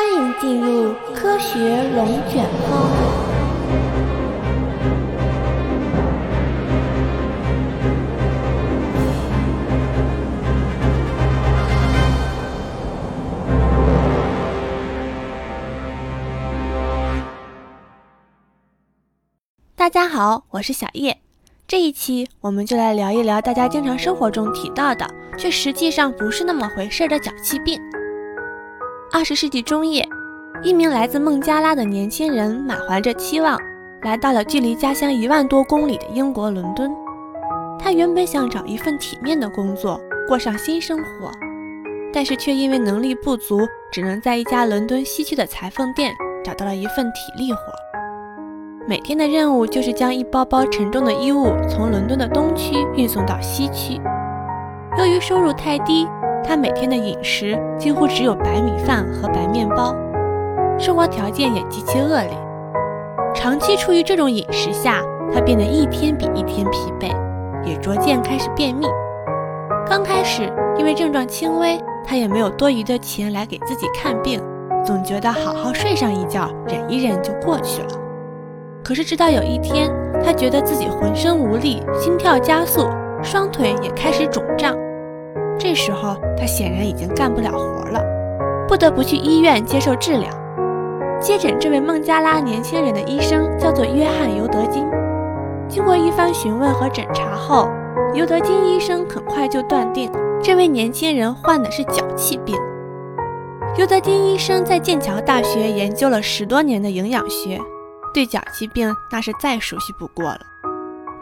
欢迎进入科学龙卷风。大家好，我是小叶。这一期我们就来聊一聊大家经常生活中提到的，却实际上不是那么回事的脚气病。二十世纪中叶，一名来自孟加拉的年轻人满怀着期望，来到了距离家乡一万多公里的英国伦敦。他原本想找一份体面的工作，过上新生活，但是却因为能力不足，只能在一家伦敦西区的裁缝店找到了一份体力活。每天的任务就是将一包包沉重的衣物从伦敦的东区运送到西区。由于收入太低，他每天的饮食几乎只有白米饭和白面包，生活条件也极其恶劣。长期处于这种饮食下，他变得一天比一天疲惫，也逐渐开始便秘。刚开始，因为症状轻微，他也没有多余的钱来给自己看病，总觉得好好睡上一觉，忍一忍就过去了。可是直到有一天，他觉得自己浑身无力，心跳加速，双腿也开始肿胀。这时候，他显然已经干不了活了，不得不去医院接受治疗。接诊这位孟加拉年轻人的医生叫做约翰·尤德金。经过一番询问和诊查后，尤德金医生很快就断定这位年轻人患的是脚气病。尤德金医生在剑桥大学研究了十多年的营养学，对脚气病那是再熟悉不过了。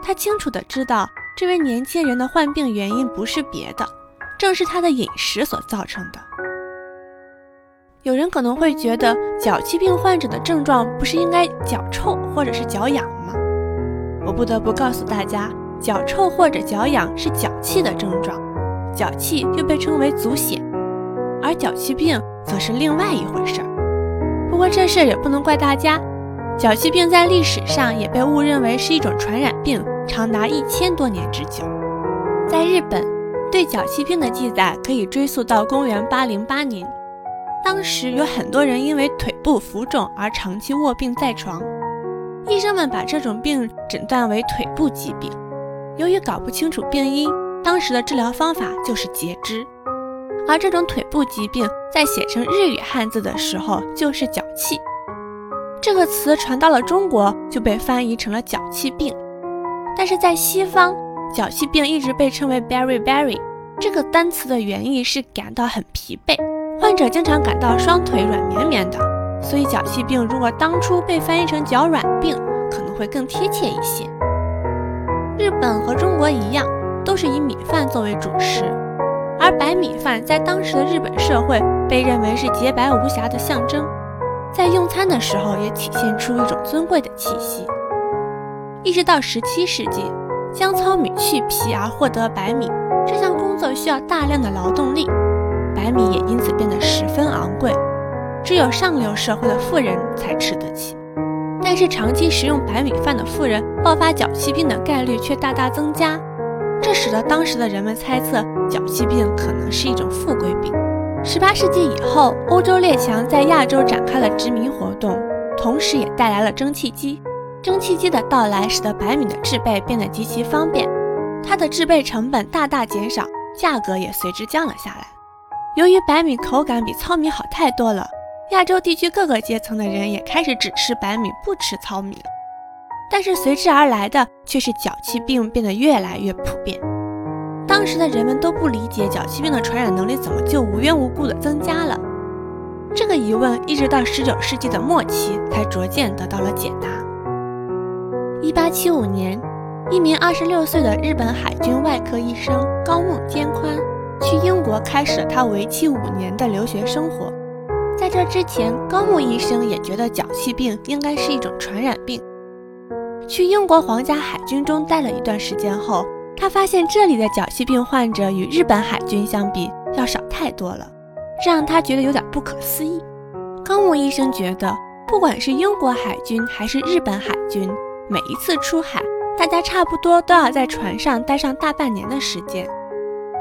他清楚地知道，这位年轻人的患病原因不是别的。正是他的饮食所造成的。有人可能会觉得，脚气病患者的症状不是应该脚臭或者是脚痒吗？我不得不告诉大家，脚臭或者脚痒是脚气的症状，脚气又被称为足癣，而脚气病则是另外一回事儿。不过这事儿也不能怪大家，脚气病在历史上也被误认为是一种传染病，长达一千多年之久。在日本。对脚气病的记载可以追溯到公元八零八年，当时有很多人因为腿部浮肿而长期卧病在床，医生们把这种病诊断为腿部疾病。由于搞不清楚病因，当时的治疗方法就是截肢。而这种腿部疾病在写成日语汉字的时候就是脚气，这个词传到了中国就被翻译成了脚气病，但是在西方。脚气病一直被称为 “berry berry” 这个单词的原意是感到很疲惫，患者经常感到双腿软绵绵的，所以脚气病如果当初被翻译成脚软病，可能会更贴切一些。日本和中国一样，都是以米饭作为主食，而白米饭在当时的日本社会被认为是洁白无瑕的象征，在用餐的时候也体现出一种尊贵的气息。一直到十七世纪。将糙米去皮而获得白米，这项工作需要大量的劳动力，白米也因此变得十分昂贵，只有上流社会的富人才吃得起。但是长期食用白米饭的富人爆发脚气病的概率却大大增加，这使得当时的人们猜测脚气病可能是一种富贵病。十八世纪以后，欧洲列强在亚洲展开了殖民活动，同时也带来了蒸汽机。蒸汽机的到来使得白米的制备变得极其方便，它的制备成本大大减少，价格也随之降了下来。由于白米口感比糙米好太多了，亚洲地区各个阶层的人也开始只吃白米，不吃糙米了。但是随之而来的却是脚气病变得越来越普遍。当时的人们都不理解脚气病的传染能力怎么就无缘无故的增加了。这个疑问一直到十九世纪的末期才逐渐得到了解答。一八七五年，一名二十六岁的日本海军外科医生高木坚宽去英国开始了他为期五年的留学生活。在这之前，高木医生也觉得脚气病应该是一种传染病。去英国皇家海军中待了一段时间后，他发现这里的脚气病患者与日本海军相比要少太多了，这让他觉得有点不可思议。高木医生觉得，不管是英国海军还是日本海军，每一次出海，大家差不多都要在船上待上大半年的时间。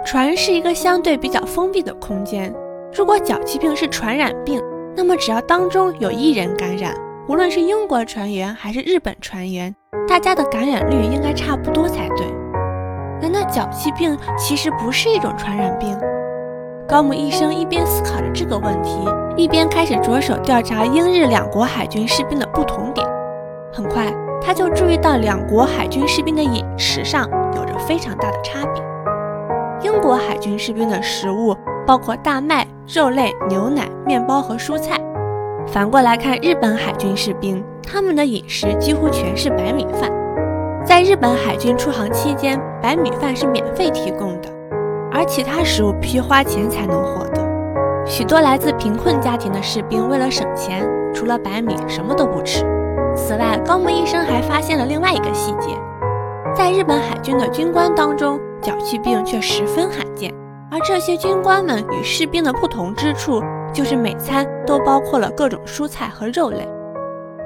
船是一个相对比较封闭的空间。如果脚气病是传染病，那么只要当中有一人感染，无论是英国船员还是日本船员，大家的感染率应该差不多才对。难道脚气病其实不是一种传染病？高木医生一边思考着这个问题，一边开始着手调查英日两国海军士兵的不同点。很快，他就注意到两国海军士兵的饮食上有着非常大的差别。英国海军士兵的食物包括大麦、肉类、牛奶、面包和蔬菜。反过来看，日本海军士兵，他们的饮食几乎全是白米饭。在日本海军出航期间，白米饭是免费提供的。而其他食物必须花钱才能获得。许多来自贫困家庭的士兵为了省钱，除了白米什么都不吃。此外，高木医生还发现了另外一个细节：在日本海军的军官当中，脚气病却十分罕见。而这些军官们与士兵的不同之处，就是每餐都包括了各种蔬菜和肉类。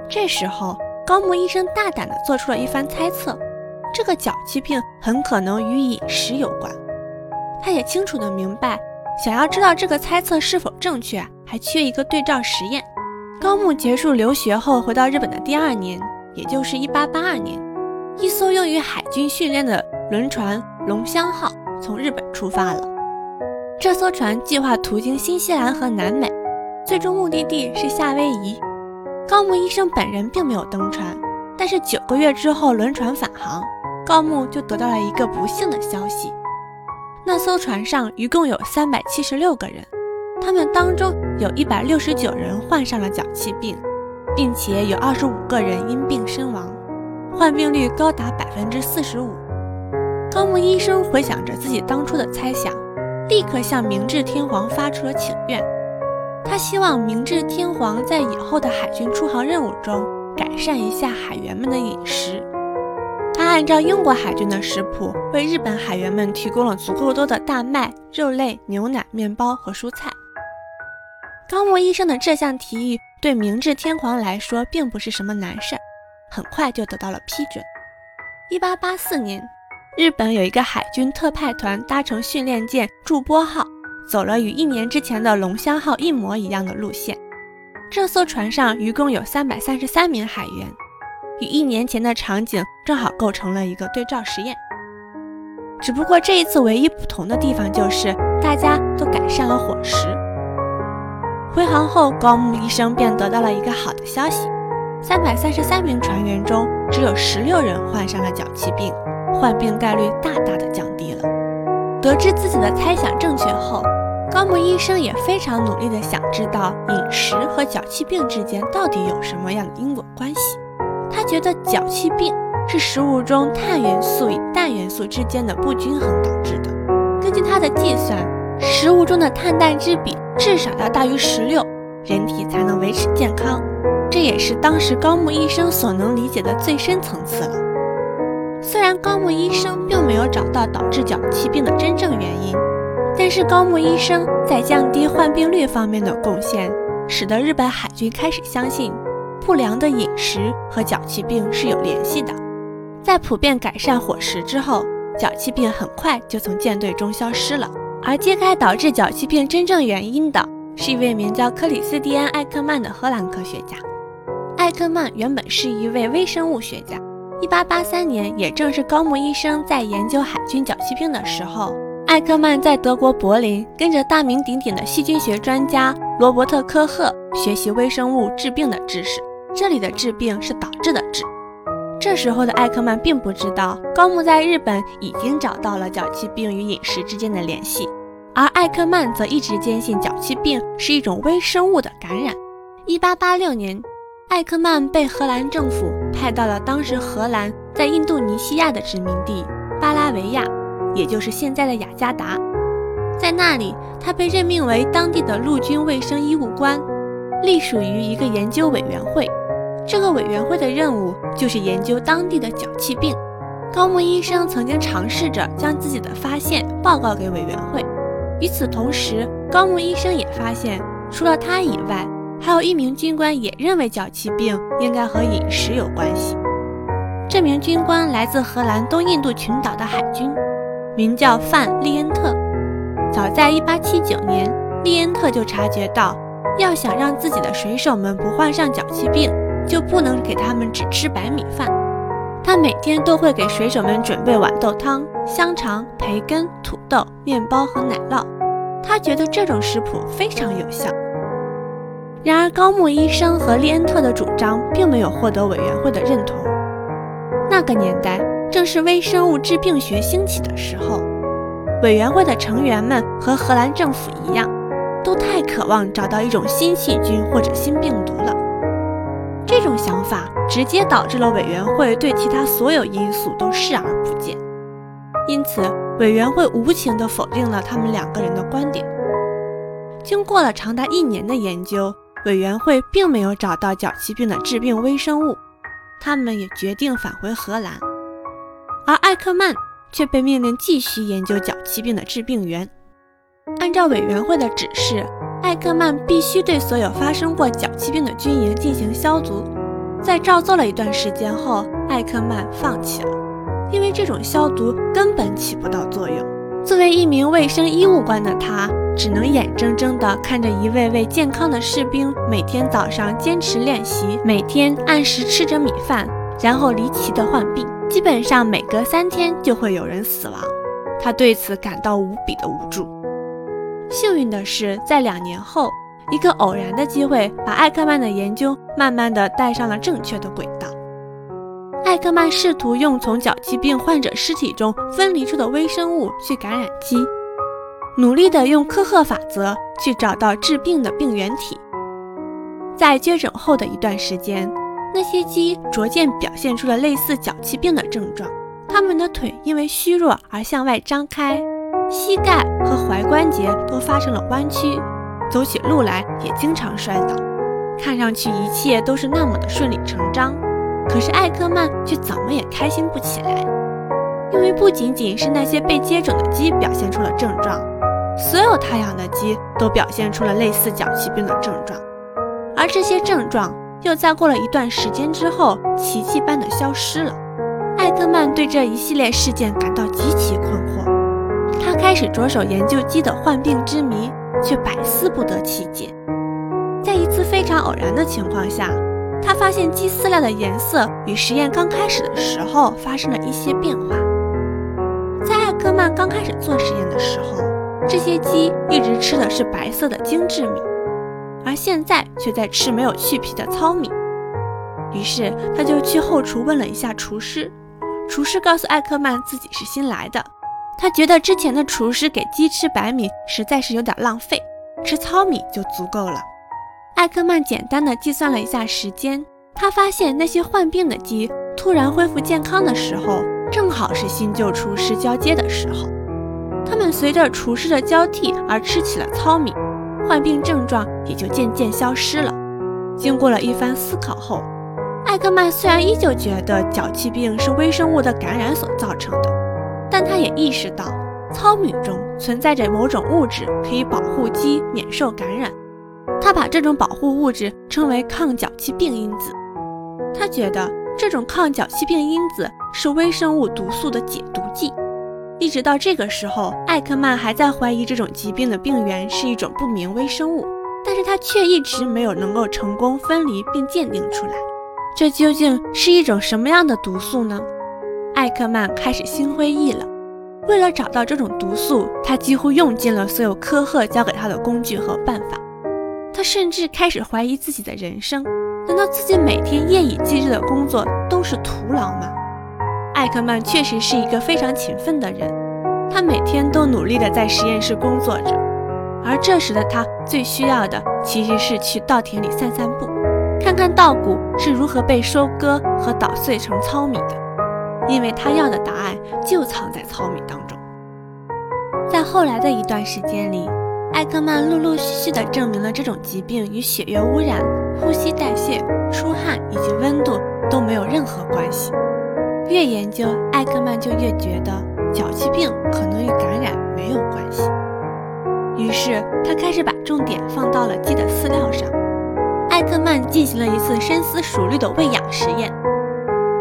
这时候，高木医生大胆地做出了一番猜测：这个脚气病很可能与饮食有关。他也清楚地明白，想要知道这个猜测是否正确，还缺一个对照实验。高木结束留学后回到日本的第二年，也就是1882年，一艘用于海军训练的轮船“龙香号”从日本出发了。这艘船计划途经新西兰和南美，最终目的地是夏威夷。高木医生本人并没有登船，但是九个月之后，轮船返航，高木就得到了一个不幸的消息。那艘船上一共有三百七十六个人，他们当中有一百六十九人患上了脚气病，并且有二十五个人因病身亡，患病率高达百分之四十五。高木医生回想着自己当初的猜想，立刻向明治天皇发出了请愿，他希望明治天皇在以后的海军出航任务中改善一下海员们的饮食。他按照英国海军的食谱，为日本海员们提供了足够多的大麦、肉类、牛奶、面包和蔬菜。高木医生的这项提议对明治天皇来说并不是什么难事儿，很快就得到了批准。1884年，日本有一个海军特派团搭乘训练舰“筑波号”，走了与一年之前的“龙香号”一模一样的路线。这艘船上一共有333名海员。与一年前的场景正好构成了一个对照实验，只不过这一次唯一不同的地方就是大家都改善了伙食。回航后，高木医生便得到了一个好的消息：三百三十三名船员中，只有十六人患上了脚气病，患病概率大大的降低了。得知自己的猜想正确后，高木医生也非常努力的想知道饮食和脚气病之间到底有什么样的因果关系。他觉得脚气病是食物中碳元素与氮元素之间的不均衡导致的。根据他的计算，食物中的碳氮之比至少要大于十六，人体才能维持健康。这也是当时高木医生所能理解的最深层次了。虽然高木医生并没有找到导致脚气病的真正原因，但是高木医生在降低患病率方面的贡献，使得日本海军开始相信。不良的饮食和脚气病是有联系的。在普遍改善伙食之后，脚气病很快就从舰队中消失了。而揭开导致脚气病真正原因的是一位名叫克里斯蒂安·艾克曼的荷兰科学家。艾克曼原本是一位微生物学家。1883年，也正是高木医生在研究海军脚气病的时候，艾克曼在德国柏林跟着大名鼎鼎的细菌学专家罗伯特·科赫学习微生物治病的知识。这里的治病是导致的治。这时候的艾克曼并不知道高木在日本已经找到了脚气病与饮食之间的联系，而艾克曼则一直坚信脚气病是一种微生物的感染。1886年，艾克曼被荷兰政府派到了当时荷兰在印度尼西亚的殖民地巴拉维亚，也就是现在的雅加达。在那里，他被任命为当地的陆军卫生医务官，隶属于一个研究委员会。这个委员会的任务就是研究当地的脚气病。高木医生曾经尝试着将自己的发现报告给委员会。与此同时，高木医生也发现，除了他以外，还有一名军官也认为脚气病应该和饮食有关系。这名军官来自荷兰东印度群岛的海军，名叫范利恩特。早在1879年，利恩特就察觉到要想让自己的水手们不患上脚气病，就不能给他们只吃白米饭。他每天都会给水手们准备豌豆汤、香肠、培根、土豆、面包和奶酪。他觉得这种食谱非常有效。然而，高木医生和利恩特的主张并没有获得委员会的认同。那个年代正是微生物致病学兴起的时候，委员会的成员们和荷兰政府一样，都太渴望找到一种新细菌或者新病毒了。想法直接导致了委员会对其他所有因素都视而不见，因此委员会无情地否定了他们两个人的观点。经过了长达一年的研究，委员会并没有找到脚气病的致病微生物，他们也决定返回荷兰，而艾克曼却被命令继续研究脚气病的致病源。按照委员会的指示。艾克曼必须对所有发生过脚气病的军营进行消毒。在照做了一段时间后，艾克曼放弃了，因为这种消毒根本起不到作用。作为一名卫生医务官的他，只能眼睁睁地看着一位位健康的士兵每天早上坚持练习，每天按时吃着米饭，然后离奇地患病，基本上每隔三天就会有人死亡。他对此感到无比的无助。幸运的是，在两年后，一个偶然的机会把艾克曼的研究慢慢的带上了正确的轨道。艾克曼试图用从脚气病患者尸体中分离出的微生物去感染鸡，努力的用科赫法则去找到治病的病原体。在接诊后的一段时间，那些鸡逐渐表现出了类似脚气病的症状，它们的腿因为虚弱而向外张开。膝盖和踝关节都发生了弯曲，走起路来也经常摔倒，看上去一切都是那么的顺理成章。可是艾克曼却怎么也开心不起来，因为不仅仅是那些被接种的鸡表现出了症状，所有他养的鸡都表现出了类似脚气病的症状，而这些症状又在过了一段时间之后奇迹般的消失了。艾克曼对这一系列事件感到极其困惑。他开始着手研究鸡的患病之谜，却百思不得其解。在一次非常偶然的情况下，他发现鸡饲料的颜色与实验刚开始的时候发生了一些变化。在艾克曼刚开始做实验的时候，这些鸡一直吃的是白色的精致米，而现在却在吃没有去皮的糙米。于是他就去后厨问了一下厨师，厨师告诉艾克曼自己是新来的。他觉得之前的厨师给鸡吃白米实在是有点浪费，吃糙米就足够了。艾克曼简单的计算了一下时间，他发现那些患病的鸡突然恢复健康的时候，正好是新旧厨师交接的时候。他们随着厨师的交替而吃起了糙米，患病症状也就渐渐消失了。经过了一番思考后，艾克曼虽然依旧觉得脚气病是微生物的感染所造成的。但他也意识到，糙米中存在着某种物质，可以保护鸡免受感染。他把这种保护物质称为抗脚气病因子。他觉得这种抗脚气病因子是微生物毒素的解毒剂。一直到这个时候，艾克曼还在怀疑这种疾病的病源是一种不明微生物，但是他却一直没有能够成功分离并鉴定出来，这究竟是一种什么样的毒素呢？艾克曼开始心灰意冷。为了找到这种毒素，他几乎用尽了所有科赫教给他的工具和办法。他甚至开始怀疑自己的人生：难道自己每天夜以继日的工作都是徒劳吗？艾克曼确实是一个非常勤奋的人，他每天都努力地在实验室工作着。而这时的他最需要的其实是去稻田里散散步，看看稻谷是如何被收割和捣碎成糙米的。因为他要的答案就藏在糙米当中。在后来的一段时间里，艾克曼陆陆续续地证明了这种疾病与血液污染、呼吸代谢、出汗以及温度都没有任何关系。越研究，艾克曼就越觉得脚气病可能与感染没有关系。于是他开始把重点放到了鸡的饲料上。艾克曼进行了一次深思熟虑的喂养实验。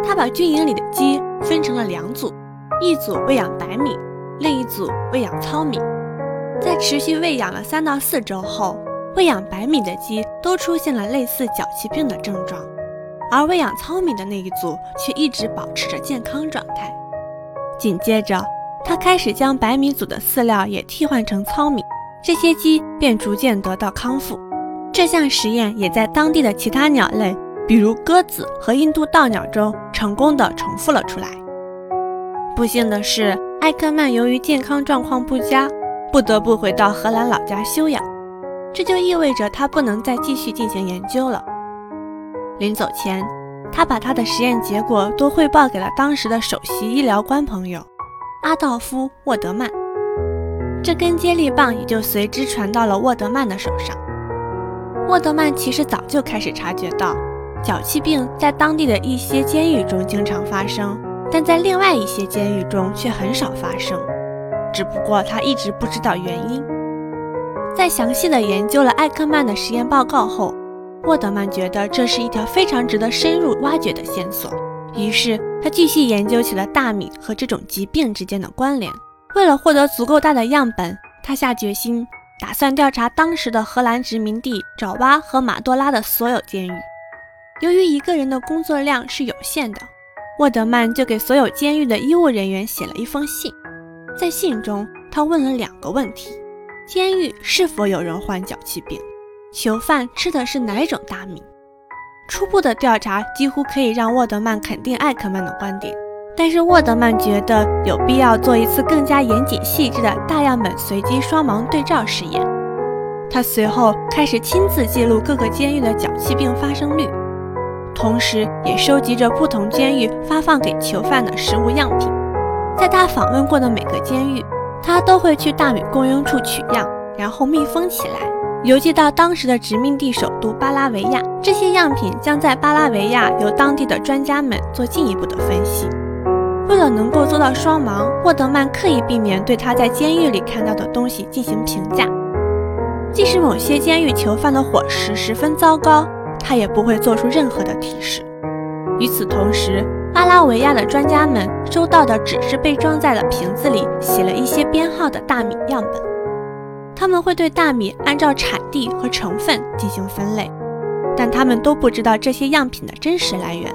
他把军营里的鸡分成了两组，一组喂养白米，另一组喂养糙米。在持续喂养了三到四周后，喂养白米的鸡都出现了类似脚气病的症状，而喂养糙米的那一组却一直保持着健康状态。紧接着，他开始将白米组的饲料也替换成糙米，这些鸡便逐渐得到康复。这项实验也在当地的其他鸟类，比如鸽子和印度盗鸟中成功的重复了出来。不幸的是，艾克曼由于健康状况不佳，不得不回到荷兰老家休养，这就意味着他不能再继续进行研究了。临走前，他把他的实验结果都汇报给了当时的首席医疗官朋友阿道夫·沃德曼，这根接力棒也就随之传到了沃德曼的手上。沃德曼其实早就开始察觉到，脚气病在当地的一些监狱中经常发生，但在另外一些监狱中却很少发生。只不过他一直不知道原因。在详细的研究了艾克曼的实验报告后，沃德曼觉得这是一条非常值得深入挖掘的线索。于是他继续研究起了大米和这种疾病之间的关联。为了获得足够大的样本，他下决心。打算调查当时的荷兰殖民地爪哇和马多拉的所有监狱。由于一个人的工作量是有限的，沃德曼就给所有监狱的医务人员写了一封信。在信中，他问了两个问题：监狱是否有人患脚气病？囚犯吃的是哪种大米？初步的调查几乎可以让沃德曼肯定艾克曼的观点。但是沃德曼觉得有必要做一次更加严谨细致的大样本随机双盲对照试验。他随后开始亲自记录各个监狱的脚气病发生率，同时也收集着不同监狱发放给囚犯的食物样品。在他访问过的每个监狱，他都会去大米供应处取样，然后密封起来，邮寄到当时的殖民地首都巴拉维亚。这些样品将在巴拉维亚由当地的专家们做进一步的分析。为了能够做到双盲，沃德曼刻意避免对他在监狱里看到的东西进行评价。即使某些监狱囚犯的伙食十分糟糕，他也不会做出任何的提示。与此同时，巴拉维亚的专家们收到的只是被装在了瓶子里、写了一些编号的大米样本。他们会对大米按照产地和成分进行分类，但他们都不知道这些样品的真实来源。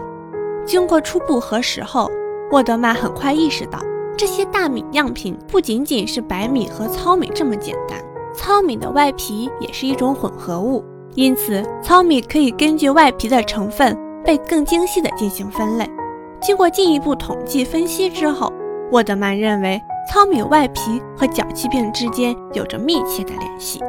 经过初步核实后，沃德曼很快意识到，这些大米样品不仅仅是白米和糙米这么简单，糙米的外皮也是一种混合物，因此糙米可以根据外皮的成分被更精细的进行分类。经过进一步统计分析之后，沃德曼认为糙米外皮和脚气病之间有着密切的联系。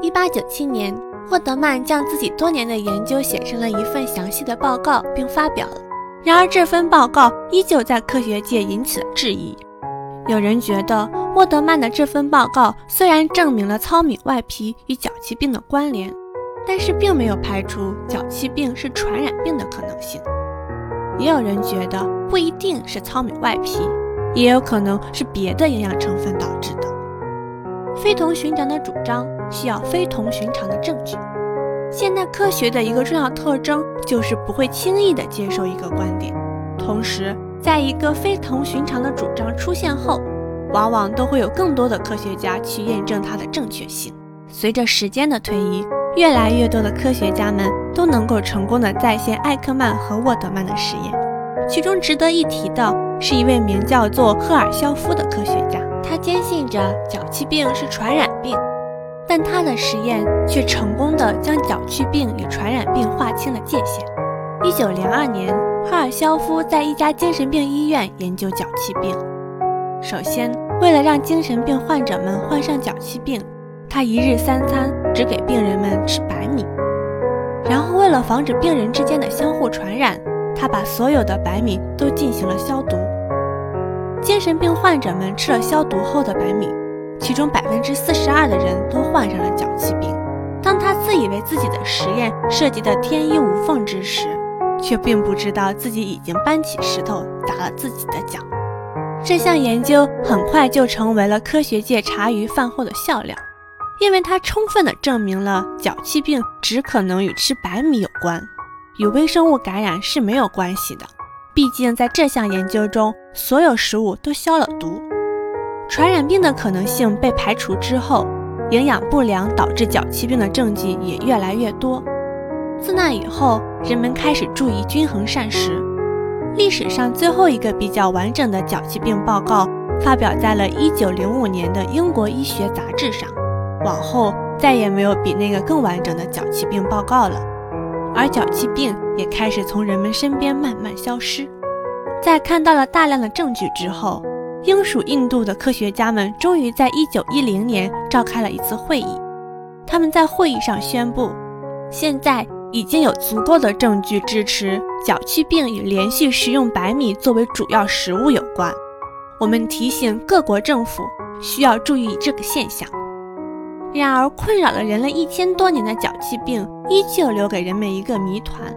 一八九七年，沃德曼将自己多年的研究写成了一份详细的报告，并发表了。然而，这份报告依旧在科学界引起了质疑。有人觉得，沃德曼的这份报告虽然证明了糙米外皮与脚气病的关联，但是并没有排除脚气病是传染病的可能性。也有人觉得，不一定是糙米外皮，也有可能是别的营养成分导致的。非同寻常的主张需要非同寻常的证据。现代科学的一个重要特征就是不会轻易地接受一个观点，同时，在一个非同寻常的主张出现后，往往都会有更多的科学家去验证它的正确性。随着时间的推移，越来越多的科学家们都能够成功的再现艾克曼和沃德曼的实验。其中值得一提的是一位名叫做赫尔肖夫的科学家，他坚信着脚气病是传染病。但他的实验却成功的将脚气病与传染病划清了界限。一九零二年，赫尔肖夫在一家精神病医院研究脚气病。首先，为了让精神病患者们患上脚气病，他一日三餐只给病人们吃白米。然后，为了防止病人之间的相互传染，他把所有的白米都进行了消毒。精神病患者们吃了消毒后的白米。其中百分之四十二的人都患上了脚气病。当他自以为自己的实验设计的天衣无缝之时，却并不知道自己已经搬起石头砸了自己的脚。这项研究很快就成为了科学界茶余饭后的笑料，因为它充分的证明了脚气病只可能与吃白米有关，与微生物感染是没有关系的。毕竟在这项研究中，所有食物都消了毒。传染病的可能性被排除之后，营养不良导致脚气病的证据也越来越多。自那以后，人们开始注意均衡膳食。历史上最后一个比较完整的脚气病报告发表在了1905年的英国医学杂志上。往后再也没有比那个更完整的脚气病报告了，而脚气病也开始从人们身边慢慢消失。在看到了大量的证据之后，英属印度的科学家们终于在1910年召开了一次会议。他们在会议上宣布，现在已经有足够的证据支持脚气病与连续食用白米作为主要食物有关。我们提醒各国政府需要注意这个现象。然而，困扰了人类一千多年的脚气病依旧留给人们一个谜团：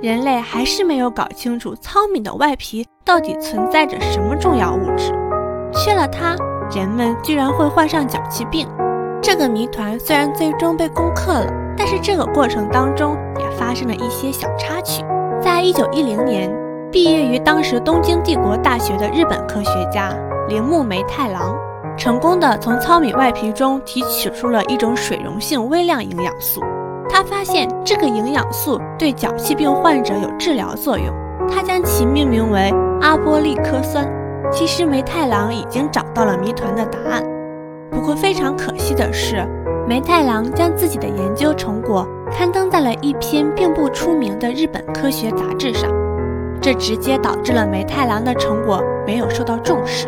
人类还是没有搞清楚糙米的外皮到底存在着什么重要物质。缺了它，人们居然会患上脚气病。这个谜团虽然最终被攻克了，但是这个过程当中也发生了一些小插曲。在一九一零年，毕业于当时东京帝国大学的日本科学家铃木梅太郎。成功的从糙米外皮中提取出了一种水溶性微量营养素，他发现这个营养素对脚气病患者有治疗作用，他将其命名为阿波利科酸。其实梅太郎已经找到了谜团的答案，不过非常可惜的是，梅太郎将自己的研究成果刊登在了一篇并不出名的日本科学杂志上，这直接导致了梅太郎的成果没有受到重视。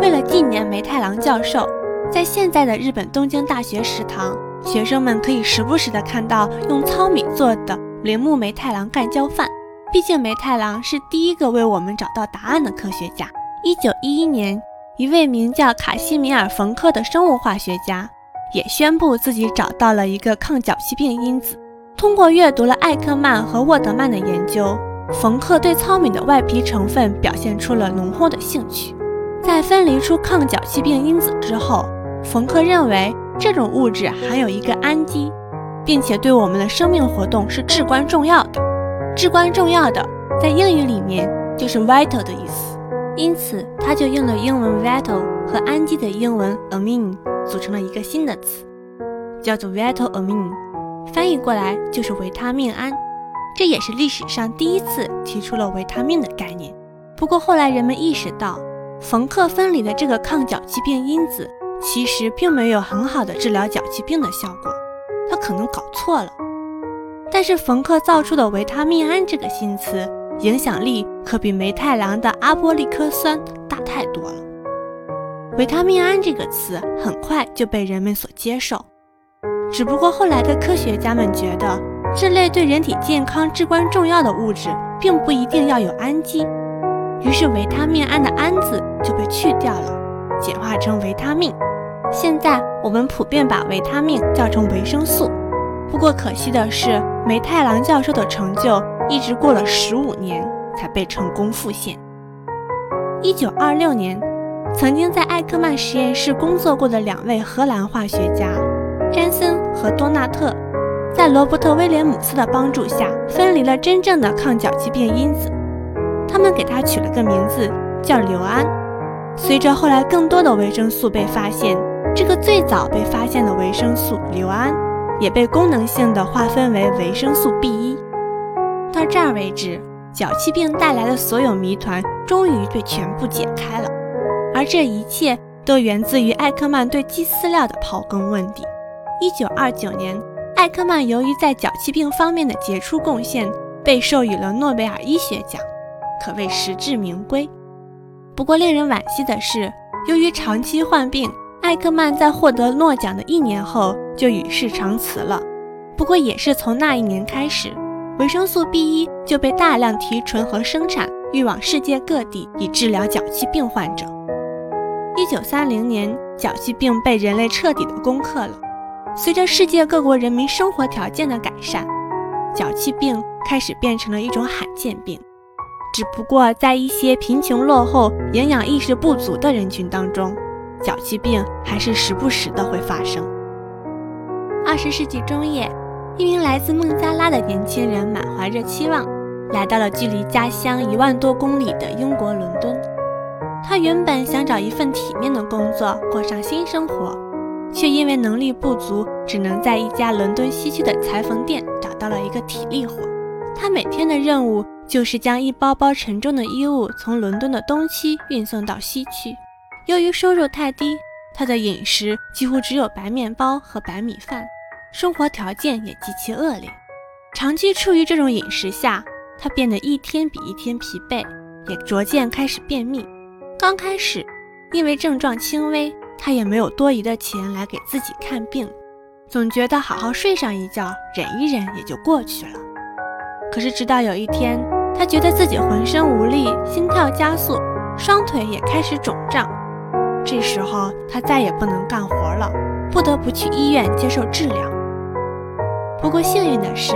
为了纪念梅太郎教授，在现在的日本东京大学食堂，学生们可以时不时的看到用糙米做的铃木梅太郎干胶饭。毕竟梅太郎是第一个为我们找到答案的科学家。一九一一年，一位名叫卡西米尔·冯克的生物化学家也宣布自己找到了一个抗脚气病因子。通过阅读了艾克曼和沃德曼的研究，冯克对糙米的外皮成分表现出了浓厚的兴趣。在分离出抗脚气病因子之后，冯克认为这种物质含有一个氨基，并且对我们的生命活动是至关重要的。至关重要的在英语里面就是 vital 的意思，因此他就用了英文 vital 和氨基的英文 amine 组成了一个新的词，叫做 vital amine，翻译过来就是维他命胺。这也是历史上第一次提出了维他命的概念。不过后来人们意识到。冯克分离的这个抗脚气病因子，其实并没有很好的治疗脚气病的效果，他可能搞错了。但是冯克造出的维他命胺这个新词，影响力可比梅太郎的阿波利科酸大太多了。维他命胺这个词很快就被人们所接受，只不过后来的科学家们觉得，这类对人体健康至关重要的物质，并不一定要有氨基。于是维他命胺的胺字就被去掉了，简化成维他命。现在我们普遍把维他命叫成维生素。不过可惜的是，梅太郎教授的成就一直过了十五年才被成功复现。一九二六年，曾经在艾克曼实验室工作过的两位荷兰化学家詹森和多纳特，在罗伯特威廉姆斯的帮助下，分离了真正的抗脚气病因子。他们给它取了个名字，叫硫胺。随着后来更多的维生素被发现，这个最早被发现的维生素硫胺也被功能性的划分为维生素 B 一。到这儿为止，脚气病带来的所有谜团终于被全部解开了。而这一切都源自于艾克曼对鸡饲料的刨根问底。一九二九年，艾克曼由于在脚气病方面的杰出贡献，被授予了诺贝尔医学奖。可谓实至名归。不过，令人惋惜的是，由于长期患病，艾克曼在获得诺奖的一年后就与世长辞了。不过，也是从那一年开始，维生素 B 一就被大量提纯和生产，运往世界各地，以治疗脚气病患者。一九三零年，脚气病被人类彻底的攻克了。随着世界各国人民生活条件的改善，脚气病开始变成了一种罕见病。只不过在一些贫穷落后、营养意识不足的人群当中，脚气病还是时不时的会发生。二十世纪中叶，一名来自孟加拉的年轻人满怀着期望，来到了距离家乡一万多公里的英国伦敦。他原本想找一份体面的工作，过上新生活，却因为能力不足，只能在一家伦敦西区的裁缝店找到了一个体力活。他每天的任务就是将一包包沉重的衣物从伦敦的东区运送到西区。由于收入太低，他的饮食几乎只有白面包和白米饭，生活条件也极其恶劣。长期处于这种饮食下，他变得一天比一天疲惫，也逐渐开始便秘。刚开始，因为症状轻微，他也没有多余的钱来给自己看病，总觉得好好睡上一觉，忍一忍也就过去了。可是直到有一天，他觉得自己浑身无力，心跳加速，双腿也开始肿胀。这时候，他再也不能干活了，不得不去医院接受治疗。不过幸运的是，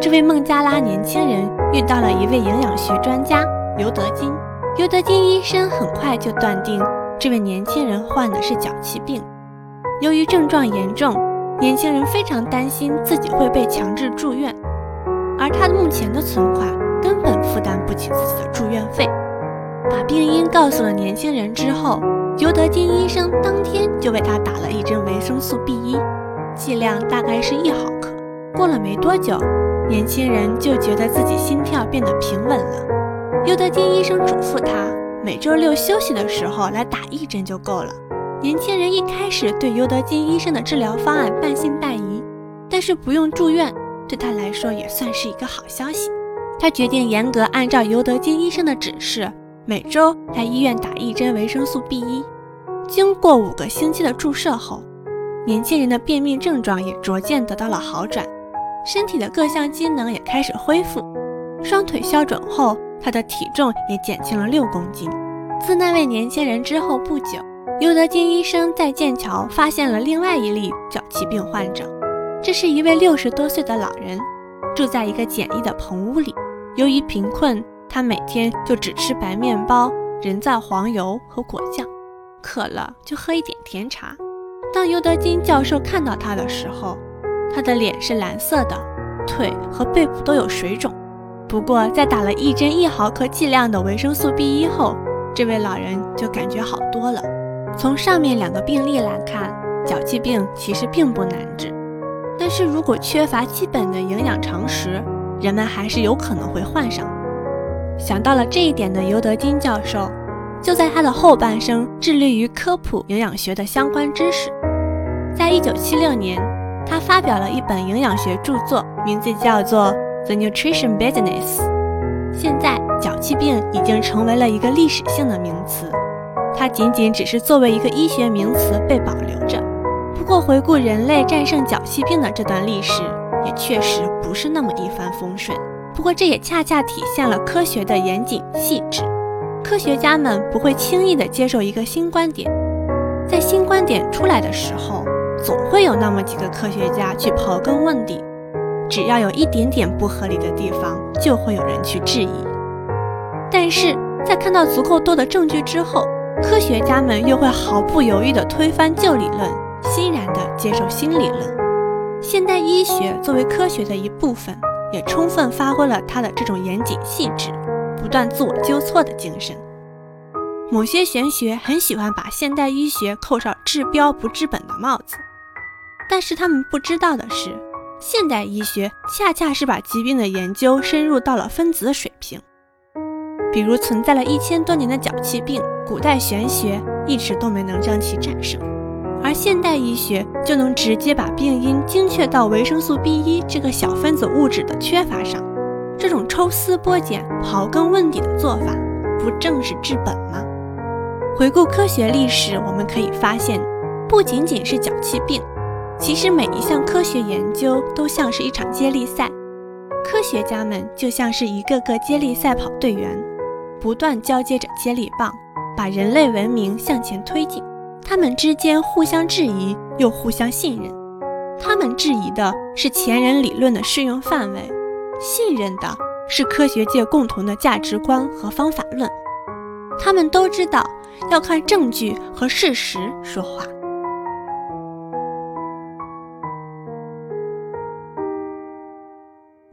这位孟加拉年轻人遇到了一位营养学专家尤德金。尤德金医生很快就断定，这位年轻人患的是脚气病。由于症状严重，年轻人非常担心自己会被强制住院，而他目前的存款根本负担不起自己的住院费。把病因告诉了年轻人之后，尤德金医生当天就为他打了一针维生素 B 一，剂量大概是一毫克。过了没多久，年轻人就觉得自己心跳变得平稳了。尤德金医生嘱咐他，每周六休息的时候来打一针就够了。年轻人一开始对尤德金医生的治疗方案半信半疑，但是不用住院对他来说也算是一个好消息。他决定严格按照尤德金医生的指示，每周来医院打一针维生素 B 一。经过五个星期的注射后，年轻人的便秘症状也逐渐得到了好转，身体的各项机能也开始恢复，双腿消肿后。他的体重也减轻了六公斤。自那位年轻人之后不久，尤德金医生在剑桥发现了另外一例脚气病患者。这是一位六十多岁的老人，住在一个简易的棚屋里。由于贫困，他每天就只吃白面包、人造黄油和果酱，渴了就喝一点甜茶。当尤德金教授看到他的时候，他的脸是蓝色的，腿和背部都有水肿。不过，在打了一针一毫克剂量的维生素 B 一后，这位老人就感觉好多了。从上面两个病例来看，脚气病其实并不难治，但是如果缺乏基本的营养常识，人们还是有可能会患上。想到了这一点的尤德金教授，就在他的后半生致力于科普营养学的相关知识。在一九七六年，他发表了一本营养学著作，名字叫做。The nutrition business。现在，脚气病已经成为了一个历史性的名词，它仅仅只是作为一个医学名词被保留着。不过，回顾人类战胜脚气病的这段历史，也确实不是那么一帆风顺。不过，这也恰恰体现了科学的严谨细致。科学家们不会轻易地接受一个新观点，在新观点出来的时候，总会有那么几个科学家去刨根问底。只要有一点点不合理的地方，就会有人去质疑。但是在看到足够多的证据之后，科学家们又会毫不犹豫地推翻旧理论，欣然地接受新理论。医学作为科学的一部分，也充分发挥了它的这种严谨细致、不断自我纠错的精神。某些玄学很喜欢把现代医学扣上治标不治本的帽子，但是他们不知道的是。现代医学恰恰是把疾病的研究深入到了分子水平，比如存在了一千多年的脚气病，古代玄学一直都没能将其战胜，而现代医学就能直接把病因精确到维生素 B 一这个小分子物质的缺乏上。这种抽丝剥茧、刨根问底的做法，不正是治本吗？回顾科学历史，我们可以发现，不仅仅是脚气病。其实每一项科学研究都像是一场接力赛，科学家们就像是一个个接力赛跑队员，不断交接着接力棒，把人类文明向前推进。他们之间互相质疑，又互相信任。他们质疑的是前人理论的适用范围，信任的是科学界共同的价值观和方法论。他们都知道要看证据和事实说话。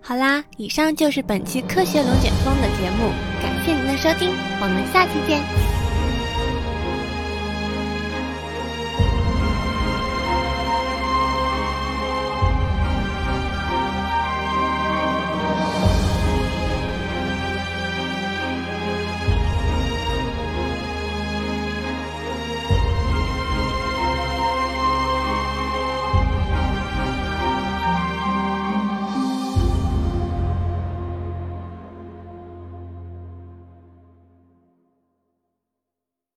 好啦，以上就是本期科学龙卷风的节目，感谢您的收听，我们下期见。